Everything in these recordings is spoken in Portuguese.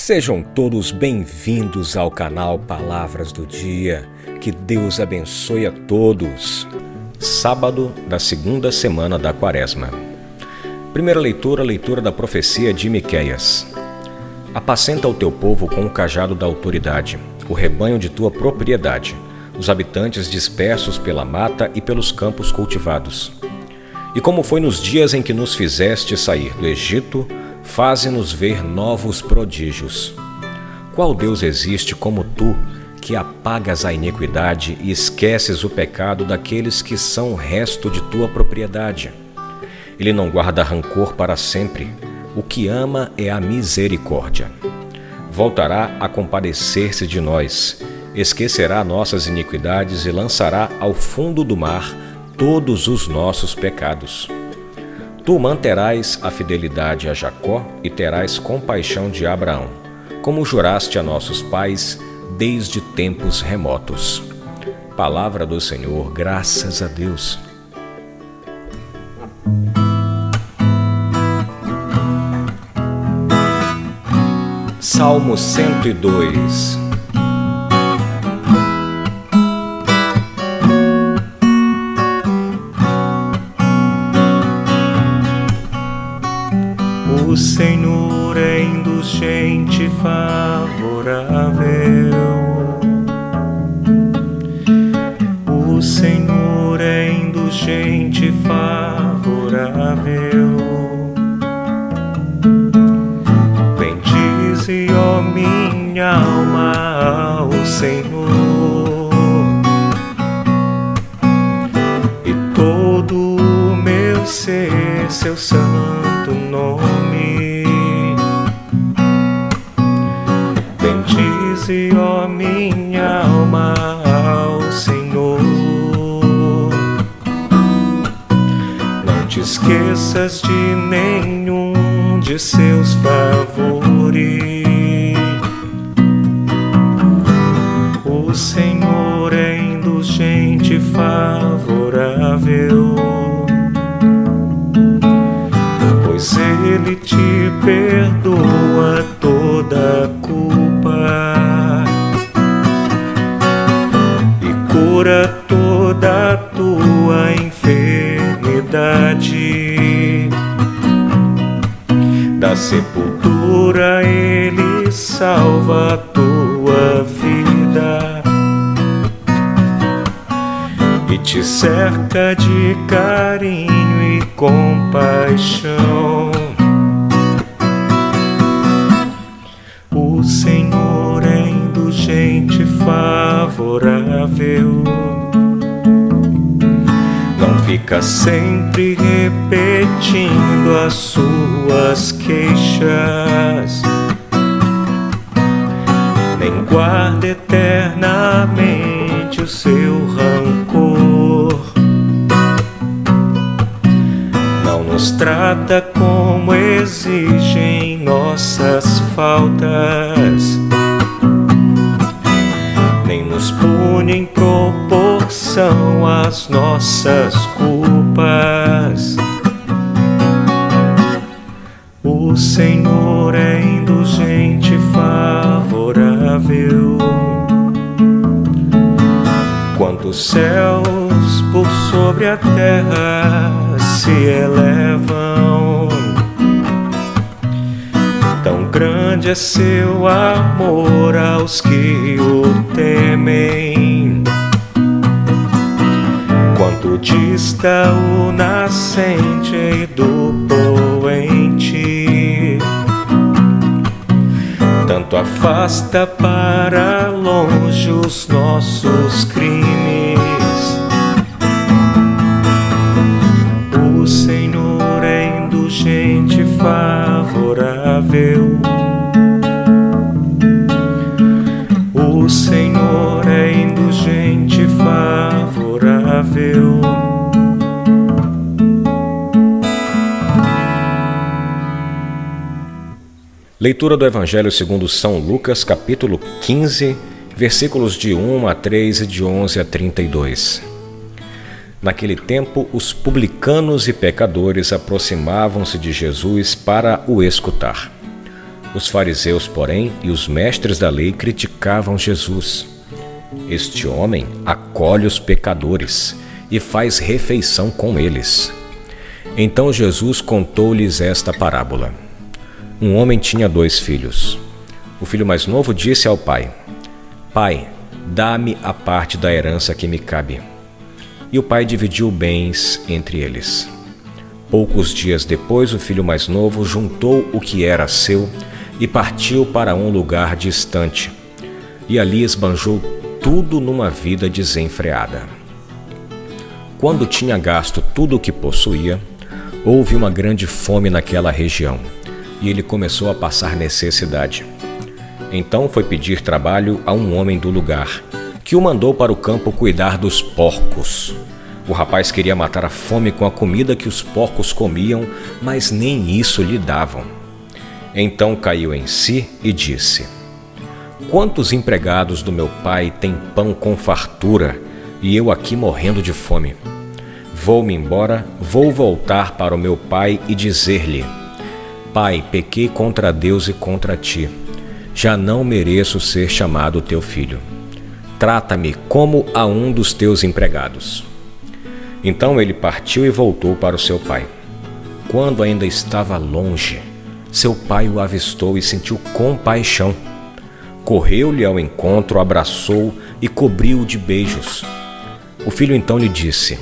Sejam todos bem-vindos ao canal Palavras do Dia. Que Deus abençoe a todos. Sábado da segunda semana da Quaresma. Primeira leitura, leitura da profecia de Miqueias. Apacenta o teu povo com o cajado da autoridade, o rebanho de tua propriedade, os habitantes dispersos pela mata e pelos campos cultivados. E como foi nos dias em que nos fizeste sair do Egito, faze-nos ver novos prodígios. Qual Deus existe como tu, que apagas a iniquidade e esqueces o pecado daqueles que são o resto de tua propriedade? Ele não guarda rancor para sempre, o que ama é a misericórdia. Voltará a compadecer-se de nós, esquecerá nossas iniquidades e lançará ao fundo do mar todos os nossos pecados. Tu manterás a fidelidade a Jacó e terás compaixão de Abraão, como juraste a nossos pais desde tempos remotos. Palavra do Senhor, graças a Deus. Salmo 102 favorável. O Senhor é indulgente, favorável. Bendize, ó minha alma, ao Senhor. E todo o meu ser, seu santo nome. Bendize, ó minha alma, ao Senhor. Não te esqueças de nenhum de seus favores. O Senhor é indulgente, favorável. Pois Ele te perdoa sepultura Ele salva a tua vida e te cerca de carinho e compaixão. O Senhor é indulgente, favorável. Não fica sempre repetindo as suas queixas, nem guarda eternamente o seu rancor. Não nos trata como exigem nossas faltas, nem nos pune em proporção às nossas culpas. Senhor é indulgente, favorável. Quantos céus por sobre a terra se elevam, tão grande é seu amor aos que o temem. Quanto dista o nascente do poente, afasta para longe os nossos crimes. Leitura do Evangelho segundo São Lucas, capítulo 15, versículos de 1 a 3 e de 11 a 32. Naquele tempo, os publicanos e pecadores aproximavam-se de Jesus para o escutar. Os fariseus, porém, e os mestres da lei criticavam Jesus. Este homem acolhe os pecadores e faz refeição com eles. Então Jesus contou-lhes esta parábola. Um homem tinha dois filhos. O filho mais novo disse ao pai: Pai, dá-me a parte da herança que me cabe. E o pai dividiu bens entre eles. Poucos dias depois, o filho mais novo juntou o que era seu e partiu para um lugar distante. E ali esbanjou tudo numa vida desenfreada. Quando tinha gasto tudo o que possuía, houve uma grande fome naquela região e ele começou a passar necessidade. Então foi pedir trabalho a um homem do lugar, que o mandou para o campo cuidar dos porcos. O rapaz queria matar a fome com a comida que os porcos comiam, mas nem isso lhe davam. Então caiu em si e disse: Quantos empregados do meu pai têm pão com fartura e eu aqui morrendo de fome? Vou-me embora, vou voltar para o meu pai e dizer-lhe: Pai, pequei contra Deus e contra ti. Já não mereço ser chamado teu filho. Trata-me como a um dos teus empregados. Então ele partiu e voltou para o seu pai. Quando ainda estava longe, seu pai o avistou e sentiu compaixão. Correu-lhe ao encontro, abraçou e cobriu-o de beijos. O filho então lhe disse: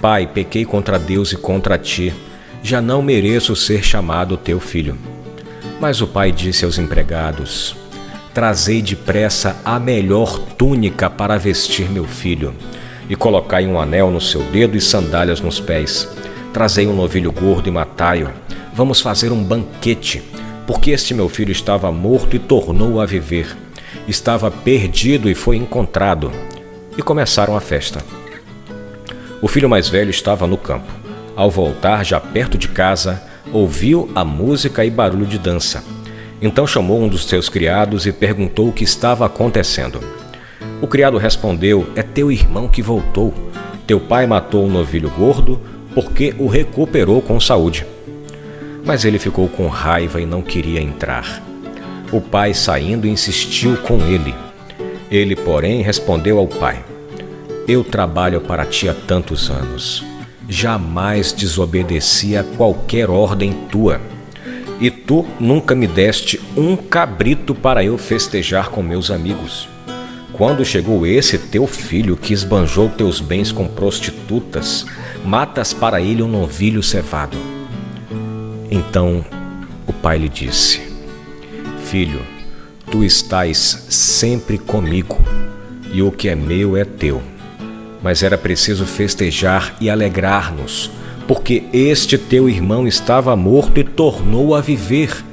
Pai, pequei contra Deus e contra ti já não mereço ser chamado teu filho. Mas o pai disse aos empregados: Trazei depressa a melhor túnica para vestir meu filho, e colocai um anel no seu dedo e sandálias nos pés. Trazei um novilho gordo e matai-o. Vamos fazer um banquete, porque este meu filho estava morto e tornou a viver. Estava perdido e foi encontrado. E começaram a festa. O filho mais velho estava no campo. Ao voltar, já perto de casa, ouviu a música e barulho de dança. Então chamou um dos seus criados e perguntou o que estava acontecendo. O criado respondeu: É teu irmão que voltou. Teu pai matou um novilho gordo porque o recuperou com saúde. Mas ele ficou com raiva e não queria entrar. O pai, saindo, insistiu com ele. Ele, porém, respondeu ao pai: Eu trabalho para ti há tantos anos jamais desobedeci a qualquer ordem tua. E tu nunca me deste um cabrito para eu festejar com meus amigos. Quando chegou esse teu filho que esbanjou teus bens com prostitutas, matas para ele um novilho cevado. Então o pai lhe disse: Filho, tu estás sempre comigo, e o que é meu é teu mas era preciso festejar e alegrar-nos, porque este teu irmão estava morto e tornou a viver,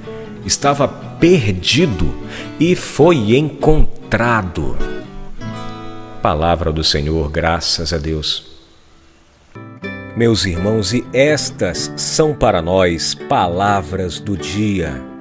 estava perdido e foi encontrado. Palavra do Senhor, graças a Deus. Meus irmãos, e estas são para nós palavras do dia.